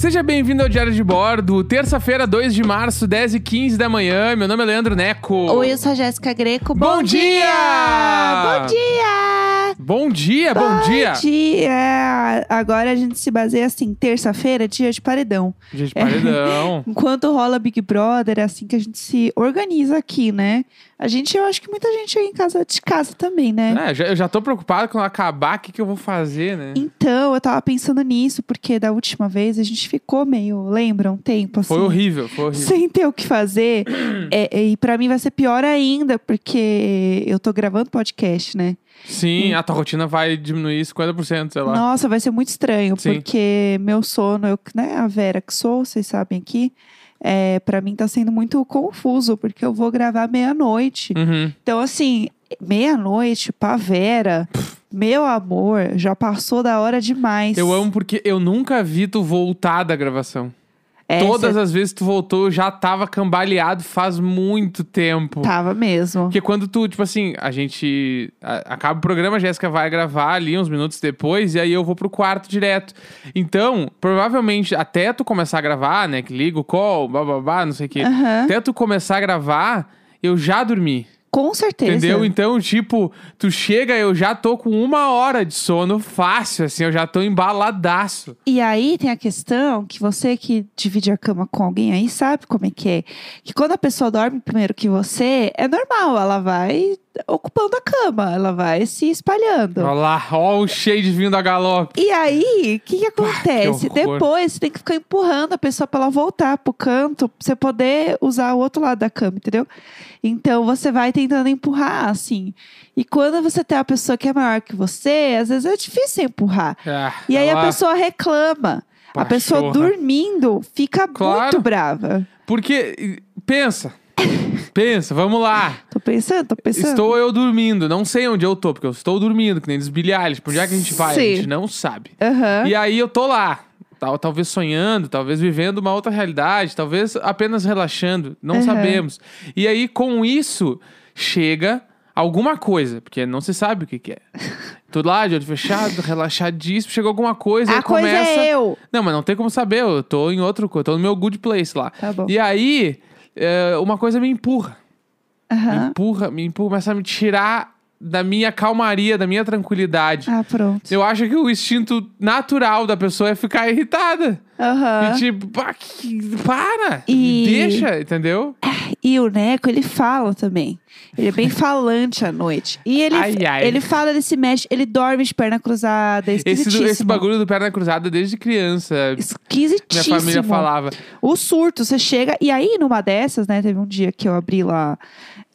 Seja bem-vindo ao Diário de Bordo, terça-feira, 2 de março, 10 e 15 da manhã. Meu nome é Leandro Neco. Oi, eu sou a Jéssica Greco. Bom Bom, dia! Bom dia! Bom dia, bom, dia! Bom dia! Agora a gente se baseia assim, terça-feira, dia de paredão. Dia de paredão. Enquanto rola Big Brother, é assim que a gente se organiza aqui, né? A gente, eu acho que muita gente aí em casa de casa também, né? É, já- eu já tô preocupado quando acabar, o que, que eu vou fazer, né? Então, eu tava pensando nisso, porque da última vez a gente ficou meio, lembra, um tempo assim. Foi horrível, foi horrível. Sem ter o que fazer. É, e pra mim vai ser pior ainda, porque eu tô gravando podcast, né? Sim, a tua rotina vai diminuir 50%, sei lá. Nossa, vai ser muito estranho, Sim. porque meu sono, eu, né, a Vera que sou, vocês sabem aqui, é, para mim tá sendo muito confuso, porque eu vou gravar meia-noite. Uhum. Então, assim, meia-noite pra Vera, meu amor, já passou da hora demais. Eu amo porque eu nunca vi tu voltar da gravação. É, Todas cê as vezes que tu voltou, eu já tava cambaleado faz muito tempo. Tava mesmo. Porque quando tu, tipo assim, a gente a- acaba o programa, a Jéssica vai gravar ali uns minutos depois, e aí eu vou pro quarto direto. Então, provavelmente, até tu começar a gravar, né, que liga o call, bababá, não sei o quê. Aham. Até tu começar a gravar, eu já dormi. Com certeza. Entendeu? Então, tipo, tu chega, eu já tô com uma hora de sono fácil, assim, eu já tô embaladaço. E aí tem a questão que você que divide a cama com alguém aí sabe como é que é. Que quando a pessoa dorme primeiro que você, é normal, ela vai ocupando a cama, ela vai se espalhando. Olha lá, ó o shade vindo a galope. E aí, o que, que acontece? que. Depois você tem que ficar empurrando a pessoa pra ela voltar pro canto, pra você poder usar o outro lado da cama, entendeu? Então você vai tentando empurrar, assim. E quando você tem uma pessoa que é maior que você, às vezes é difícil empurrar. Ah, E aí a olha lá. pessoa reclama. A pessoa Pachorra. dormindo fica Claro. muito brava. Porque, pensa, pensa, vamos lá. Tô pensando, tô pensando. Estou eu dormindo, não sei onde eu tô, porque eu estou dormindo, que nem desbilhares. Por onde é que a gente vai? A Sim. gente não sabe. Aham. E aí eu tô lá, tal- talvez sonhando, talvez vivendo uma outra realidade, talvez apenas relaxando, não Aham. sabemos. E aí com isso chega alguma coisa, porque não se sabe o que, que é. Tô lá, de olho fechado, relaxadíssimo, chegou alguma coisa, A coisa começa. é eu. Não, mas não tem como saber, eu tô em outro, eu tô no meu good place lá. Tá. E aí, é, uma coisa me empurra. Me Aham. empurra, me empurra, começa a me tirar da minha calmaria, da minha tranquilidade. Ah, pronto. Eu acho que o instinto natural da pessoa é ficar irritada. Aham. E tipo, pá, que- para! E- Deixa, entendeu? E o Neco, ele fala também. Ele é bem falante à noite. E ele, Ai, ai. ele fala, ele se mexe, ele dorme de perna cruzada. É Esse, do- esse bagulho do perna cruzada desde criança. Minha Esquisitíssimo. família falava. O surto, você chega. E aí, numa dessas, né? Teve um dia que eu abri lá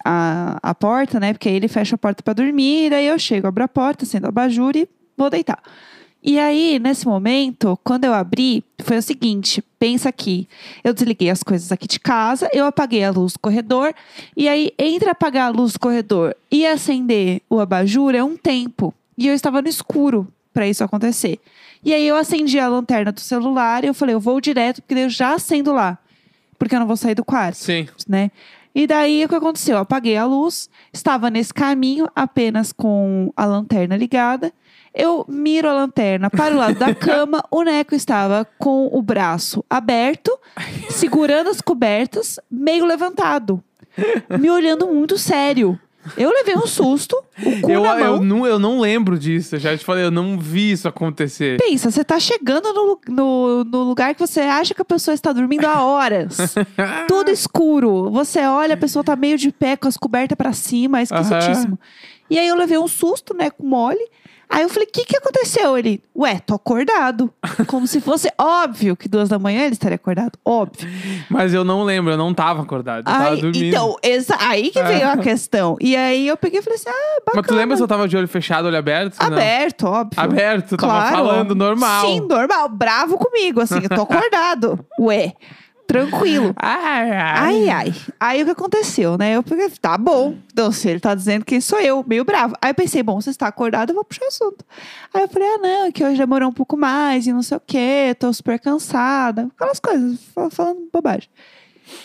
a, a porta, né? Porque aí ele fecha a porta pra dormir. Daí eu chego, abro a porta, acendo a abajur e vou deitar. E aí, nesse momento, quando eu abri, foi o seguinte: pensa aqui. Eu desliguei as coisas aqui de casa, eu apaguei a luz do corredor. E aí, entre apagar a luz do corredor e acender o abajur é um tempo. E eu estava no escuro para isso acontecer. E aí eu acendi a lanterna do celular e eu falei, eu vou direto, porque eu já acendo lá. Porque eu não vou sair do quarto, Sim. né? E daí o que aconteceu? Eu apaguei a luz, estava nesse caminho apenas com a lanterna ligada. Eu miro a lanterna para o lado da cama, o Neco estava com o braço aberto, segurando as cobertas, meio levantado, me olhando muito sério. Eu levei um susto, o cu Eu, na mão. eu, não, eu não lembro disso. Eu já te falei, eu não vi isso acontecer. Pensa, você tá chegando no, no, no lugar que você acha que a pessoa está dormindo há horas. Tudo escuro. Você olha, a pessoa tá meio de pé com as cobertas pra cima, é esquisitíssimo. E aí eu levei um susto, né, com mole. Aí eu falei, o que que aconteceu? Ele, ué, tô acordado. Como se fosse óbvio que duas da manhã ele estaria acordado. Óbvio. Mas eu não lembro, eu não tava acordado. Eu tava Aí, dormindo. então, exa- aí que veio a questão. E aí eu peguei e falei assim, ah, bacana. Mas tu lembra se eu tava de olho fechado, olho aberto? Não. Aberto, óbvio. Aberto, tu tava Claro. falando normal. Sim, normal. Bravo comigo, assim. Eu tô acordado. Ué, tranquilo. Ai, ai. Ai, ai. Aí o que aconteceu, né? Eu peguei, tá bom. Então, se ele tá dizendo quem sou eu, meio bravo. Aí eu pensei, bom, você está acordado, eu vou puxar assunto. Aí eu falei, ah, não, é que hoje demorou um pouco mais e não sei o quê, tô super cansada. Aquelas coisas, fal- falando bobagem.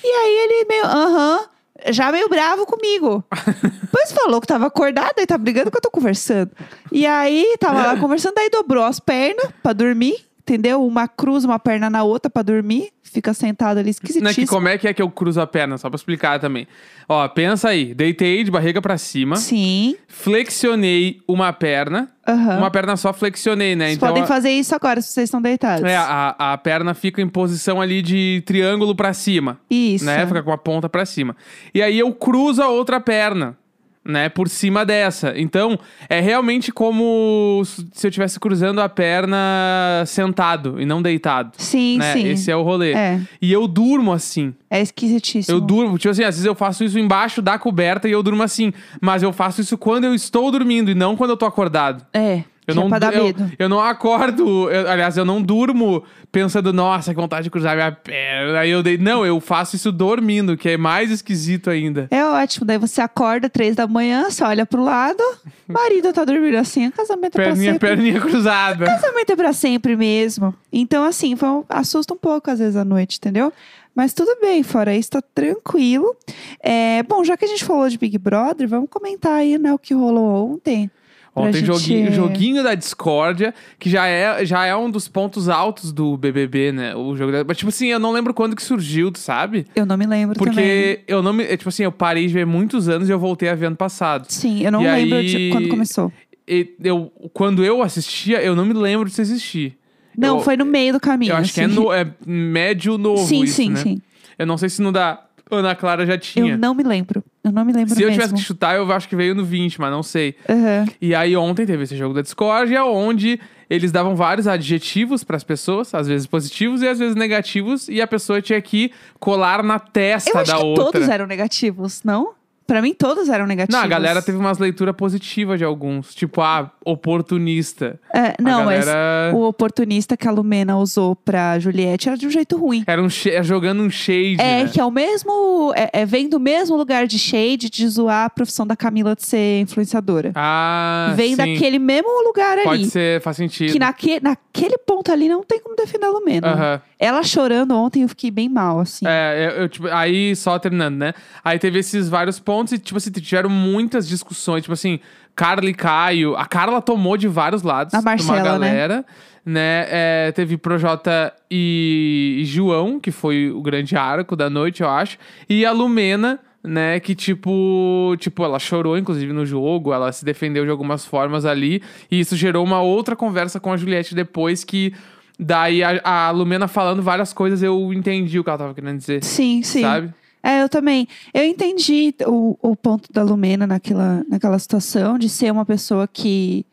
E aí ele meio, aham, já meio bravo comigo. Depois falou que tava acordado, aí tá brigando que eu tô conversando. E aí tava lá conversando, aí dobrou as pernas pra dormir, entendeu? Uma cruza uma perna na outra pra dormir, fica sentado ali Não é esquisitíssimo. que como é que é que eu cruzo a perna? Só pra explicar também. Ó, pensa aí. Deitei de barriga pra cima. Sim. Flexionei uma perna. aham. Uma perna só flexionei, né? Vocês então podem a- fazer isso agora, se vocês estão deitados. é, a, a perna fica em posição ali de triângulo pra cima. Isso. né? Fica com a ponta pra cima. E aí eu cruzo a outra perna, né? Por cima dessa. Então, é realmente como se eu estivesse cruzando a perna sentado e não deitado. Sim, né? sim. Esse é o rolê. É, E eu durmo assim. é esquisitíssimo. Eu durmo, tipo assim, às vezes eu faço isso embaixo da coberta e eu durmo assim. Mas eu faço isso quando eu estou dormindo e não quando eu tô acordado. É, Eu não, é pra dar eu, medo. eu não acordo, eu- aliás, eu não durmo pensando, nossa, que vontade de cruzar minha perna. Aí eu dei. Não, eu faço isso dormindo, que é mais esquisito ainda. É ótimo, daí você acorda três da manhã, você olha pro lado, marido tá dormindo assim, o casamento é pra Perninha, sempre. perninha cruzada. Casamento é pra sempre mesmo. Então, assim, um- assusta um pouco às vezes à noite, entendeu? Mas tudo bem, fora isso, tá tranquilo. É, bom, já que a gente falou de Big Brother, vamos comentar aí, né, o que rolou ontem. Ontem, gente- joguinho, joguinho da discórdia, que já é, já é um dos pontos altos do BBB, né? O jogo da... Mas, tipo assim, eu não lembro quando que surgiu, tu sabe? Eu não me lembro também. Porque eu não me... é, Tipo assim, eu parei de ver muitos anos e eu voltei a ver ano passado. Sim, eu não E lembro aí- de quando começou. E eu, quando eu assistia, eu não me lembro de se existir. Não, Eu- foi no meio do caminho. Eu acho que é, assim. no, é médio novo Sim, isso, sim, né? sim. Eu não sei se no da Ana Clara já tinha. Eu não me lembro. Eu não me lembro Se eu mesmo. tivesse que chutar, eu acho que veio no 20, mas não sei. Aham. E aí ontem teve esse jogo da discórdia, onde eles davam vários adjetivos pras pessoas, às vezes positivos e às vezes negativos, e a pessoa tinha que colar na testa Eu acho da que outra. todos eram negativos, não? Pra mim, todos eram negativos. Não, a galera teve umas leituras positivas de alguns, tipo, ah, oportunista. É, não, a mas galera o oportunista que a Lumena usou pra Juliette era de um jeito ruim. era um sh- jogando um shade, É, né? que é o mesmo. É, é, vem do mesmo lugar de shade de zoar a profissão da Camila de ser influenciadora. Ah, vem sim. daquele mesmo lugar Pode ali. ser, faz sentido. Que naque, naquele ponto ali não tem como defender a Lumena. Aham. Ela chorando ontem, eu fiquei bem mal, assim. É, eu, eu, tipo, aí só terminando, né? Aí teve esses vários pontos e, tipo assim, tiveram muitas discussões. Tipo assim, Carla e Caio. A Carla tomou de vários lados. A de uma Marcela, né? galera. Né? É, teve Projota e, e João, que foi o grande arco da noite, eu acho. E a Lumena. Né, que tipo, tipo, ela chorou inclusive no jogo, ela se defendeu de algumas formas ali, e isso gerou uma outra conversa com a Juliette depois que daí a, a Lumena falando várias coisas, eu entendi o que ela tava querendo dizer. Sim, sim. Sabe? É, eu também. Eu entendi o, o ponto da Lumena naquela, naquela situação de ser uma pessoa que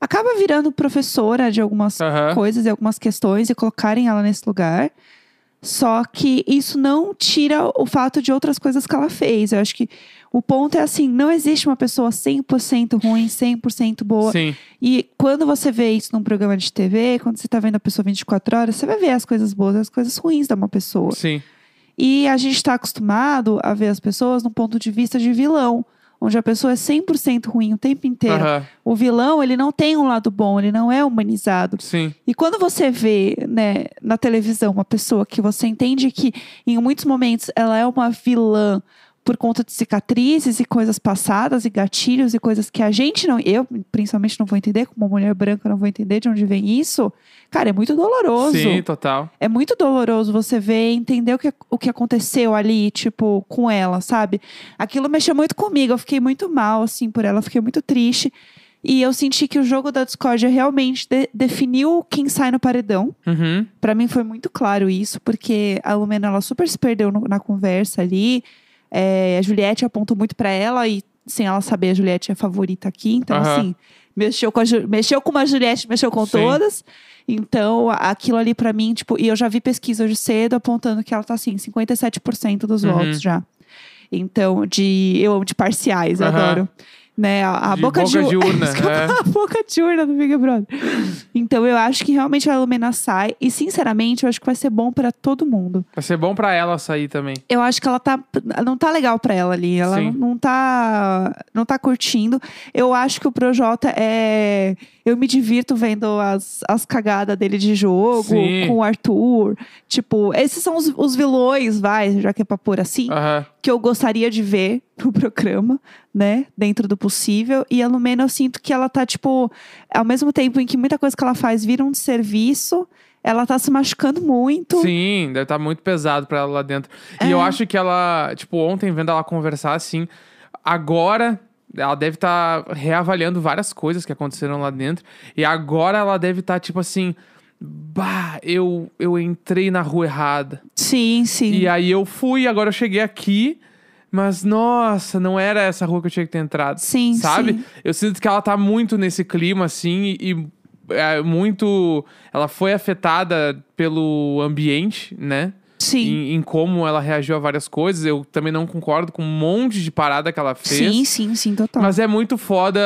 acaba virando professora de algumas Aham. coisas e algumas questões e colocarem ela nesse lugar. Só que isso não tira o fato de outras coisas que ela fez. Eu acho que o ponto é assim: não existe uma pessoa 100% ruim, 100% boa. Sim. E quando você vê isso num programa de TV, quando você tá vendo a pessoa 24 horas, você vai ver as coisas boas e as coisas ruins de uma pessoa. Sim. E a gente está acostumado a ver as pessoas num ponto de vista de vilão, onde a pessoa é 100% ruim o tempo inteiro. Aham. O vilão, ele não tem um lado bom, ele não é humanizado. Sim. E quando você vê, né, na televisão uma pessoa que você entende que em muitos momentos ela é uma vilã por conta de cicatrizes e coisas passadas e gatilhos e coisas que a gente não, eu principalmente não vou entender, como uma mulher branca não vou entender de onde vem isso. Cara, é muito doloroso. Sim, total. É muito doloroso você ver e entender o que, o que aconteceu ali, tipo, com ela, sabe? Aquilo mexeu muito comigo, eu fiquei muito mal, assim, por ela, fiquei muito triste. E eu senti que o jogo da discórdia realmente de- definiu quem sai no paredão. Uhum. Pra mim foi muito claro isso, porque a Lumena, ela super se perdeu no- na conversa ali. É, a Juliette apontou muito pra ela e, sem ela saber, a Juliette é a favorita aqui. Então, Aham. assim, mexeu com, a, Ju- mexeu com uma Juliette, mexeu com Sim. todas. Então, aquilo ali pra mim, tipo, e eu já vi pesquisa hoje cedo apontando que ela tá assim, 57% dos Uhum. votos já. Então, de. Eu amo de parciais, eu Aham. adoro. Né, a, a boca, boca de, de urna, é. a boca de urna do Big Brother. Então eu acho que realmente a Lumena sai. E sinceramente, eu acho que vai ser bom pra todo mundo. Vai ser bom pra ela sair também. Eu acho que ela tá. Não tá legal pra ela ali. Ela Sim. não tá. Não tá curtindo. Eu acho que o Projota é. Eu me divirto vendo as, as cagadas dele de jogo, Sim. com o Arthur. Tipo, esses são os, os vilões, vai, já que é pra pôr assim, que eu gostaria de ver no programa, né? Dentro do possível. E a Lumena, eu sinto que ela tá, tipo, ao mesmo tempo em que muita coisa que ela faz vira um serviço, ela tá se machucando muito. Sim, deve estar muito pesado pra ela lá dentro. E eu É. acho que ela, tipo, ontem vendo ela conversar assim, agora ela deve estar reavaliando várias coisas que aconteceram lá dentro. E agora ela deve estar, tipo assim. Bah, eu, eu entrei na rua errada. Sim, sim. E aí eu fui, agora eu cheguei aqui. Mas, nossa, não era essa rua que eu tinha que ter entrado. Sim, Sabe? sim. Eu sinto que ela tá muito nesse clima, assim, e é, muito. Ela foi afetada pelo ambiente, né? Sim. Em, em como ela reagiu a várias coisas. Eu também não concordo com um monte de parada que ela fez. Sim, sim, sim, total. Mas é muito foda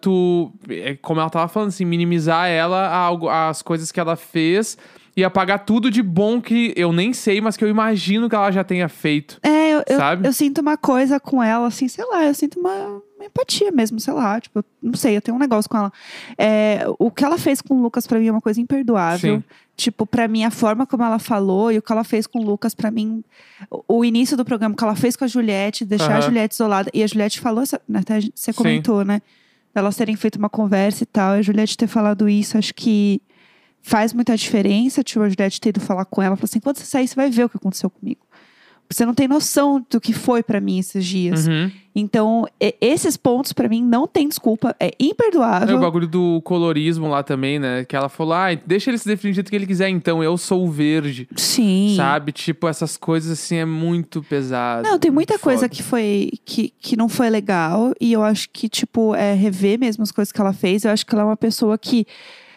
tu, é, como ela tava falando, assim, minimizar ela a algo- as coisas que ela fez e apagar tudo de bom que eu nem sei, mas que eu imagino que ela já tenha feito. É, eu, eu, Sabe? eu sinto uma coisa com ela, assim, sei lá, eu sinto uma, uma empatia mesmo, sei lá, tipo, não sei, eu tenho um negócio com ela. É, o que ela fez com o Lucas pra mim é uma coisa imperdoável. Sim. Tipo, pra mim, a forma como ela falou e o que ela fez com o Lucas, pra mim, o, o início do programa que ela fez com a Juliette, deixar a Aham. Juliette isolada. E a Juliette falou, né, até você Sim. comentou, né? Elas terem feito uma conversa e tal. E a Juliette ter falado isso, acho que faz muita diferença. Tipo, a Juliette ter ido falar com ela, falou assim: quando você sair, você vai ver o que aconteceu comigo. Você não tem noção do que foi pra mim esses dias. Uhum. Então, esses pontos pra mim não tem desculpa. É É imperdoável. o bagulho do colorismo lá também, né? Que ela falou, ah, deixa ele se definir do jeito que ele quiser, então, eu sou o verde. Sim. Sabe? Tipo, essas coisas assim é muito pesado. Não, tem muita coisa que foi que, que não foi legal e eu acho que tipo é rever mesmo as coisas que ela fez. Eu acho que ela é uma pessoa que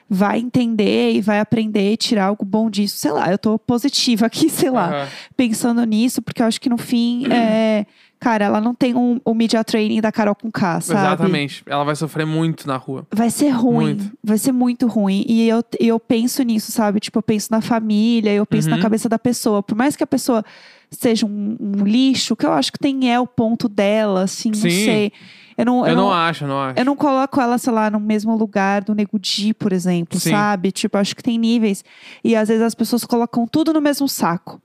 vai entender e vai aprender e tirar algo bom disso. Sei lá, eu tô positiva aqui, sei lá, Aham. pensando nisso, porque eu acho que no fim é, cara, ela não tem um, o media training da Carol com K, sabe? Exatamente. Ela vai sofrer muito na rua. Vai ser ruim, Muito. vai ser muito ruim. E eu, eu penso nisso, sabe? Tipo, eu penso na família, eu penso Uhum. na cabeça da pessoa. Por mais que a pessoa seja um, um lixo, que eu acho que tem é o ponto dela, assim, não Sim. sei. Eu não, Eu, eu não, não, acho, eu não acho. eu não coloco ela, sei lá, no mesmo lugar do Nego Di, por exemplo, Sim. sabe? Tipo, acho que tem níveis. E às vezes as pessoas colocam tudo no mesmo saco.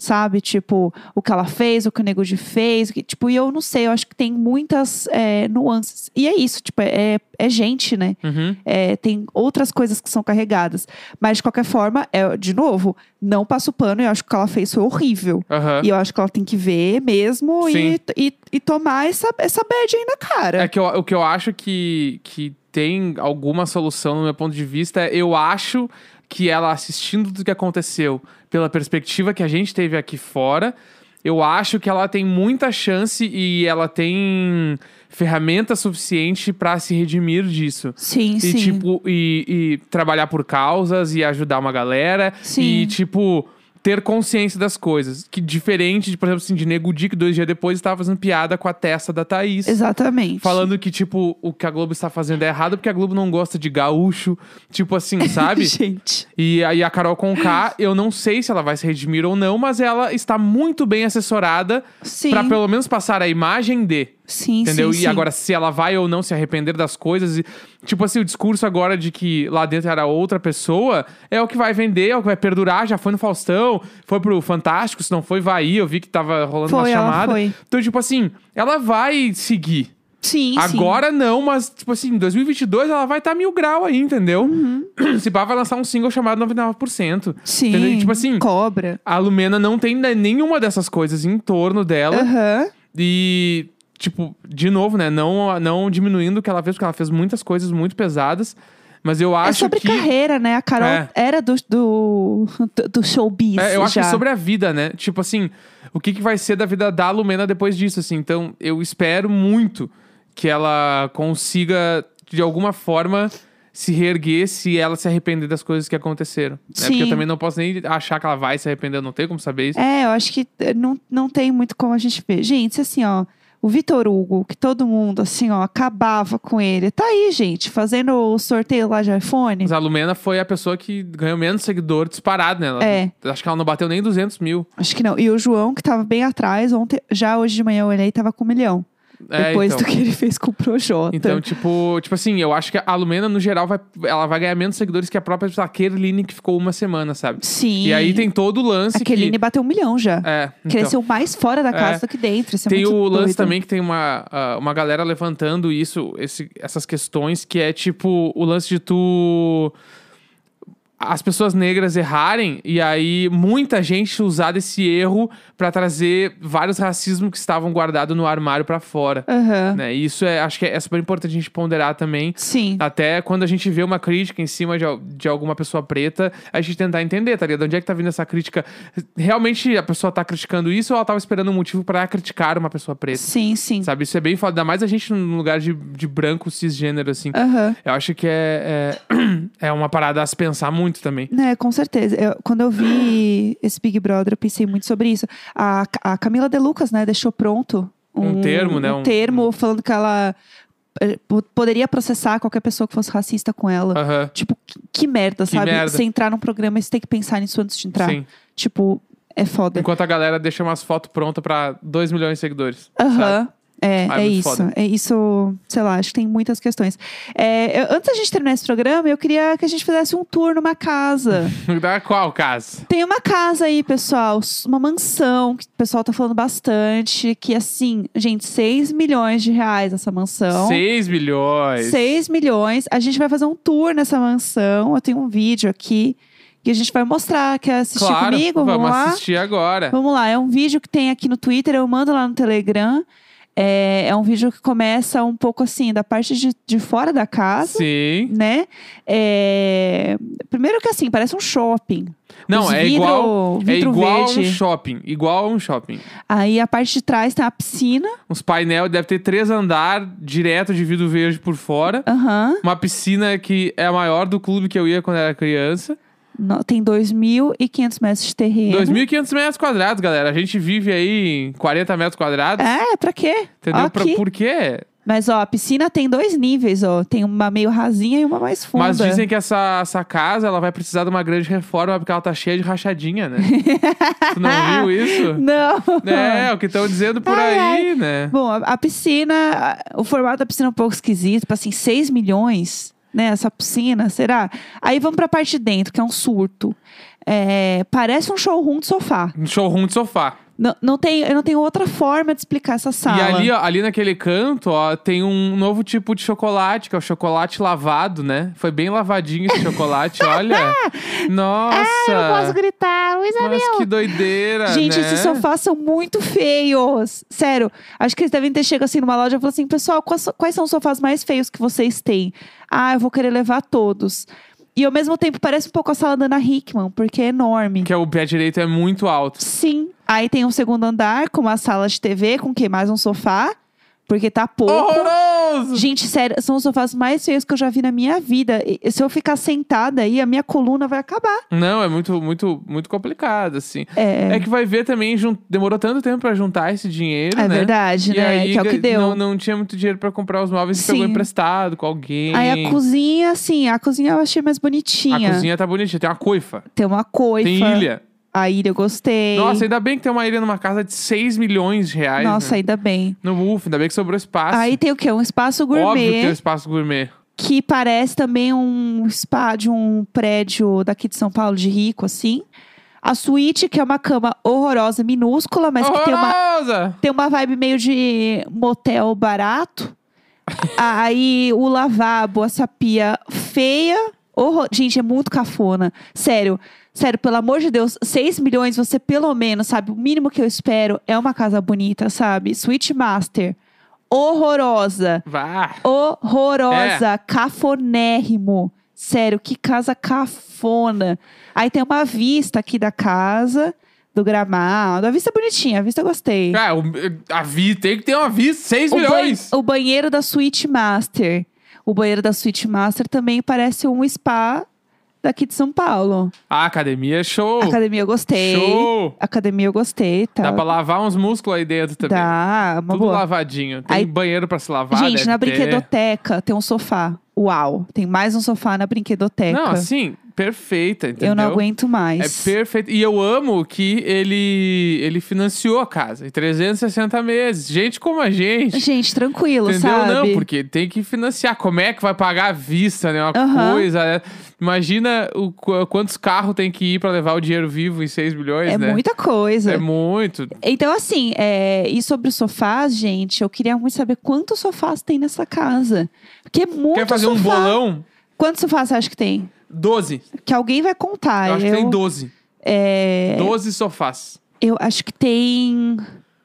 Sabe? Tipo, o que ela fez, o que o Nego Di fez. que- tipo, e eu não sei, eu acho que tem muitas é, nuances. E é isso, tipo, é, é gente, né? Uhum. É, tem outras coisas que são carregadas. Mas, de qualquer forma, é, de novo, não passo pano. Eu acho que o que ela fez foi horrível. Aham. E eu acho que ela tem que ver mesmo e, e, e tomar essa, essa bad aí na cara. É que eu- o que eu acho que, que tem alguma solução no meu ponto de vista é eu acho que ela assistindo tudo que aconteceu pela perspectiva que a gente teve aqui fora, eu acho que ela tem muita chance e ela tem ferramenta suficiente pra se redimir disso. Sim, E, sim. tipo, e, e trabalhar por causas e ajudar uma galera. Sim. E, tipo, ter consciência das coisas. Que diferente, de, por exemplo, assim, de Nego Di, que dois dias depois estava fazendo piada com a testa da Thaís. Exatamente. Falando que, tipo, o que a Globo está fazendo é errado porque a Globo não gosta de gaúcho. Tipo assim, sabe? Gente. E aí a Carol Conká, eu não sei se ela vai se redimir ou não, mas ela está muito bem assessorada pra pelo menos passar a imagem de. Sim, Entendeu? sim, e sim. agora, se ela vai ou não se arrepender das coisas. E, tipo assim, o discurso agora de que lá dentro era outra pessoa é o que vai vender, é o que vai perdurar. Já foi no Faustão, foi pro Fantástico, se não foi, vai ir. Eu vi que tava rolando uma Foi, ela chamada. foi. Então, tipo assim, ela vai seguir. Sim, sim. Agora não, mas, tipo assim, em 2022 ela vai estar mil grau aí, entendeu? Se pá, vai lançar um single chamado 99%. Uhum. Sim. Entendeu? E, tipo assim, Cobra. a Lumena não tem ne- nenhuma dessas coisas em torno dela. Aham. E, tipo, de novo, né? Não, não diminuindo o que ela fez, porque ela fez muitas coisas muito pesadas. Mas eu É acho sobre que. carreira, né? A Carol É. era do, do, do, showbiz. É, eu acho já. que sobre a vida, né? Tipo assim, o que, que vai ser da vida da Lumena depois disso, assim. Então, eu espero muito que ela consiga, de alguma forma, se reerguer se ela se arrepender das coisas que aconteceram. Né? Porque eu também não posso nem achar que ela vai se arrepender, eu não tenho como saber isso. É, eu acho que não, não tem muito como a gente ver. Gente, assim, ó. O Vitor Hugo, que todo mundo, assim, ó, acabava com ele. Tá aí, gente, fazendo o sorteio lá de iPhone. Mas a Lumena foi a pessoa que ganhou menos seguidor disparado, né? Ela- É. Acho que ela não bateu nem 200 mil. Acho que não. E o João, que tava bem atrás, ontem, já hoje de manhã eu olhei, tava com um milhão. É, Depois então. do que ele fez com o Projota. Então, tipo, tipo assim, eu acho que a Lumena, no geral, vai, ela vai ganhar menos seguidores que a própria lá, Kerline, que ficou uma semana, sabe? Sim. E aí tem todo o lance A Keline que... bateu um milhão já. É, então, Cresceu mais fora da casa É. do que dentro. Isso é tem o lance doido. também que tem uma, ah, uma galera levantando isso, esse- essas questões, que é tipo o lance de tu. As pessoas negras errarem e aí muita gente usar desse erro pra trazer vários racismos que estavam guardados no armário pra fora. Aham. Né? E isso é, acho que é super importante a gente ponderar também. Sim. Até quando a gente vê uma crítica em cima de, de alguma pessoa preta, a gente tentar entender, tá ligado? De onde é que tá vindo essa crítica? Realmente a pessoa tá criticando isso ou ela tava esperando um motivo pra criticar uma pessoa preta? Sim, sim. Sabe? Isso é bem foda. Ainda mais a gente num lugar de, de branco cisgênero, assim. Aham. Eu acho que é, é, é uma parada a se pensar muito também. É, com certeza. Eu- quando eu vi esse Big Brother, eu pensei muito sobre isso. A, a Camila De Lucas, né, deixou pronto Um termo, né, Um um- termo falando que ela eh, po- poderia processar qualquer pessoa que fosse racista com ela. Aham. Tipo, que, que merda, Que sabe? merda. Você entrar num programa e você tem que pensar nisso antes de entrar. Sim. Tipo, é foda. Enquanto a galera deixa umas fotos prontas pra 2 milhões de seguidores. Aham. sabe? É, Ah, é é isso. foda. É isso, sei lá, acho que tem muitas questões. É, eu- antes da gente terminar esse programa, eu queria que a gente fizesse um tour numa casa. Da qual caso? Tem uma casa aí, pessoal, uma mansão, que o pessoal tá falando bastante, que assim, gente, 6 milhões de reais essa mansão. 6 milhões. 6 milhões. A gente vai fazer um tour nessa mansão. Eu tenho um vídeo aqui que a gente vai mostrar. Quer assistir Claro, comigo? Vamos, vamos lá? assistir agora. Vamos lá, é um vídeo que tem aqui no Twitter, eu mando lá no Telegram. É, é um vídeo que começa um pouco assim, da parte de, de fora da casa, Sim. né? É, Primeiro que assim, parece um shopping. Não, Os é vidro- igual, é vidro igual a um verde. shopping. Igual um shopping. Aí a parte de trás tem a piscina. Uns painel, deve ter três andar direto de vidro verde por fora. Aham. Uma piscina que é a maior do clube que eu ia quando era criança. No- Tem 2.500 metros de terreno. 2.500 metros quadrados, galera. A gente vive aí em 40 metros quadrados. É, pra quê? Entendeu? Ó Pra- aqui. por quê? Mas ó, a piscina tem dois níveis, ó. Tem uma meio rasinha e uma mais funda. Mas dizem que essa, essa casa ela vai precisar de uma grande reforma porque ela tá cheia de rachadinha, né? tu não viu isso? Não. É, o que estão dizendo por Ai, aí, né? Bom, a, a piscina, o formato da piscina é um pouco esquisito, tipo assim, 6 milhões, né? Essa piscina, será? Aí vamos pra parte de dentro, que é um surto. É, parece um showroom de sofá. Um showroom de sofá. Não, não tem, eu não tenho outra forma de explicar essa sala. E ali, ó, ali naquele canto, ó, tem um novo tipo de chocolate, que é o chocolate lavado, né? Foi bem lavadinho esse chocolate, olha. Nossa! Eu posso gritar, Luísa Mas que doideira, Gente, né? esses sofás são muito feios. Sério. Acho que eles devem ter chegado assim numa loja e falado assim: pessoal, quais, quais são os sofás mais feios que vocês têm? Ah, eu vou querer levar todos. E ao mesmo tempo parece um pouco a sala da Ana Hickman, porque é enorme. Que é o pé direito é muito alto. Sim. Aí tem um segundo andar com uma sala de TV, com o quê? Mais um sofá. Porque tá pouco. Gente, sério, são os sofás mais feios que eu já vi na minha vida. E se eu ficar sentada aí, a minha coluna vai acabar. Não, é muito, muito, muito complicado, assim. É, É que vai ver também, jun- demorou tanto tempo pra juntar esse dinheiro, é né? verdade, E né? aí que é o que deu. Não, não tinha muito dinheiro pra comprar os móveis pegou emprestado com alguém. Aí a cozinha, assim, a cozinha eu achei mais A bonitinha. cozinha tá bonitinha, tem uma coifa. Tem uma coifa. Tem ilha. A ilha eu gostei. Nossa, ainda bem que tem uma ilha numa casa de 6 milhões de reais. Nossa, né? ainda bem. No UF, ainda bem que sobrou espaço. Aí tem o quê? Um espaço Óbvio que tem um gourmet, espaço gourmet. que parece também um spa de um prédio daqui de São Paulo, de rico, assim. A suíte, que é uma cama horrorosa, minúscula, mas que tem uma, Horrorosa! tem uma vibe meio de motel barato. Aí o lavabo, essa pia feia. horror- Gente, é muito cafona. Sério. Sério, pelo amor de Deus, 6 milhões, você pelo menos, sabe? O mínimo que eu espero é uma casa bonita, sabe? Suite Master. Horrorosa. Vá! Horrorosa. É. Cafonérrimo. Sério, que casa cafona. Aí tem uma vista aqui da casa, do gramado. A vista é bonitinha, a vista eu gista Cara, o- a vi, tem que ter uma vista, 6 o, ban- milhões! o banheiro da Suite Master. O banheiro da Suite Master também parece um spa daqui de São Paulo. A academia é show! Academia eu gostei. Show! Academia eu gostei, tá? Dá pra lavar uns músculos aí dentro também. Dá, uma Tudo boa. lavadinho. Tem Aí- banheiro pra se lavar. Gente, na ter. brinquedoteca tem um sofá. Uau, tem mais um sofá na brinquedoteca. Não, assim, perfeita, entendeu? Eu não aguento É mais. perfeito. E eu amo que ele ele financiou a casa em 360 meses. Gente como a gente. Gente, tranquilo, Entendeu? sabe? Não, porque tem que financiar. Como é que vai pagar à vista, né? Uma Aham. coisa. né? Imagina o, qu- quantos carros tem que ir pra levar o dinheiro vivo em 6 bilhões, É né? muita coisa. É muito. Então, assim, é... e sobre os sofás, gente, eu queria muito saber quantos sofás tem nessa casa. Porque é muito Quer fazer um sofá. bolão? Quantos sofás você acha que tem? 12. Que alguém vai contar. Eu acho que tem 12. é... 12 sofás. eu acho que tem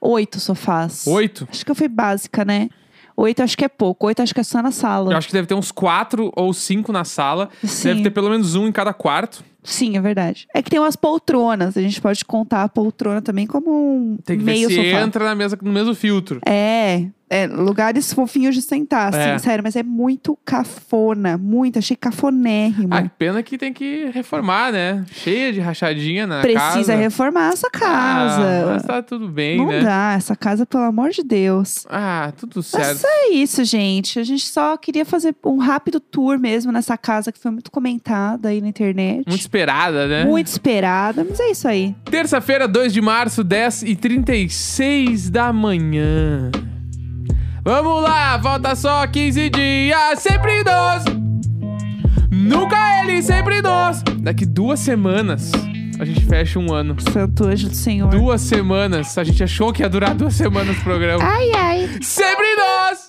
oito sofás. 8? Acho que eu fui básica, né? Oito acho que é pouco. Oito acho que é só na sala. Eu acho que deve ter uns 4 ou 5 na sala. Sim. Deve ter pelo menos um em cada quarto. Sim, é verdade. É que tem umas poltronas. A gente pode contar a poltrona também como um Tem que meio ver se sofá. entra na mesa, no mesmo filtro. É, é, lugares fofinhos de sentar, assim, É. sério, mas é muito cafona, muito, achei cafonérrimo. Ah, pena que tem que reformar, né? Cheia de rachadinha na Precisa casa. reformar essa Ah, casa. mas tá tudo bem, Não né? dá, essa casa, pelo amor de Deus. Ah, tudo Mas certo. é isso, gente. A gente só queria fazer um rápido tour mesmo nessa casa que foi muito comentada aí na internet. Muito esperada, né? Muito esperada, mas é isso aí. Terça-feira, 2 de março, 10 e 36 da manhã. Vamos lá, falta só 15 dias, sempre idoso. Nunca ele, sempre idoso. Daqui duas semanas, a gente fecha um ano. Santo anjo do Senhor. Duas semanas. A gente achou que ia durar duas semanas o programa. Ai, ai. Sempre idoso!